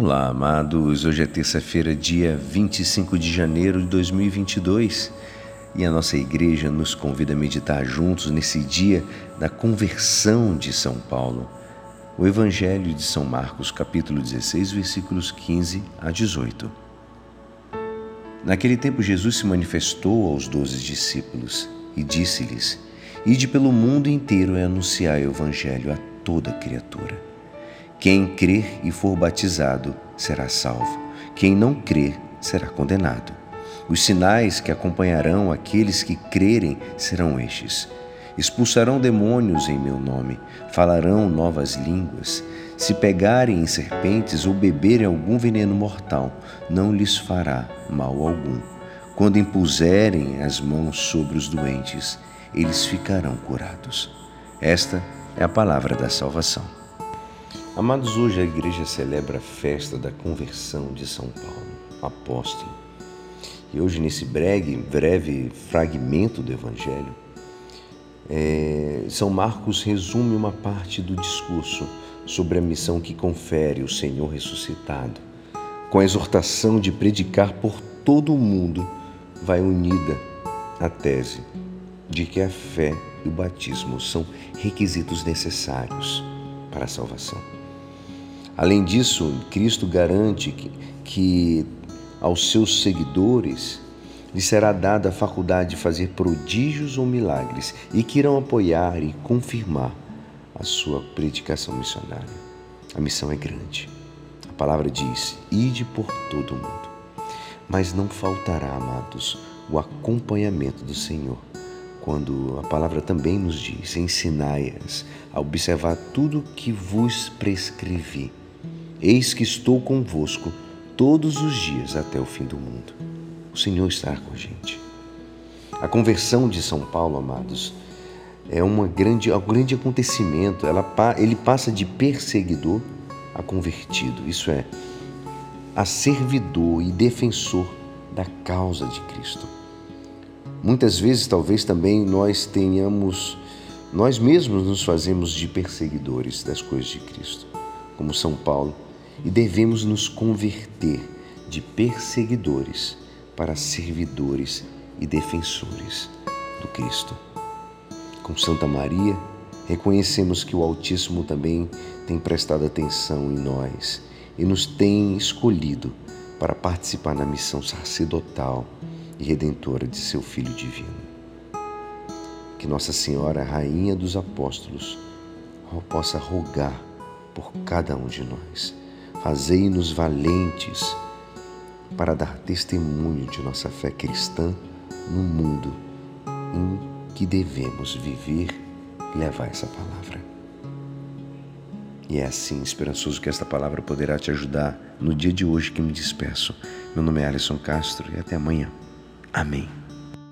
Olá, amados. Hoje é terça-feira, dia 25 de janeiro de 2022 e a nossa igreja nos convida a meditar juntos nesse dia da conversão de São Paulo. O Evangelho de São Marcos, capítulo 16, versículos 15 a 18. Naquele tempo, Jesus se manifestou aos doze discípulos e disse-lhes: Ide pelo mundo inteiro e anunciai o Evangelho a toda criatura. Quem crer e for batizado será salvo. Quem não crer será condenado. Os sinais que acompanharão aqueles que crerem serão estes: expulsarão demônios em meu nome, falarão novas línguas. Se pegarem em serpentes ou beberem algum veneno mortal, não lhes fará mal algum. Quando impuserem as mãos sobre os doentes, eles ficarão curados. Esta é a palavra da salvação. Amados, hoje a igreja celebra a festa da conversão de São Paulo, apóstolo. E hoje, nesse breve, breve fragmento do Evangelho, é, São Marcos resume uma parte do discurso sobre a missão que confere o Senhor ressuscitado, com a exortação de predicar por todo o mundo, vai unida a tese de que a fé e o batismo são requisitos necessários para a salvação. Além disso, Cristo garante que, que aos seus seguidores lhe será dada a faculdade de fazer prodígios ou milagres e que irão apoiar e confirmar a sua predicação missionária. A missão é grande. A palavra diz: ide por todo o mundo. Mas não faltará, amados, o acompanhamento do Senhor quando a palavra também nos diz: ensinai-as a observar tudo o que vos prescrevi. Eis que estou convosco todos os dias até o fim do mundo. O Senhor está com a gente. A conversão de São Paulo, amados, é uma grande, um grande acontecimento. Ela, ele passa de perseguidor a convertido, isso é, a servidor e defensor da causa de Cristo. Muitas vezes, talvez também nós tenhamos, nós mesmos nos fazemos de perseguidores das coisas de Cristo, como São Paulo e devemos nos converter de perseguidores para servidores e defensores do Cristo. Com Santa Maria, reconhecemos que o Altíssimo também tem prestado atenção em nós e nos tem escolhido para participar na missão sacerdotal e redentora de seu Filho Divino. Que Nossa Senhora, Rainha dos Apóstolos, possa rogar por cada um de nós Fazei-nos valentes para dar testemunho de nossa fé cristã no mundo em que devemos viver e levar essa palavra. E é assim, esperançoso que esta palavra poderá te ajudar no dia de hoje que me despeço. Meu nome é Alisson Castro e até amanhã. Amém.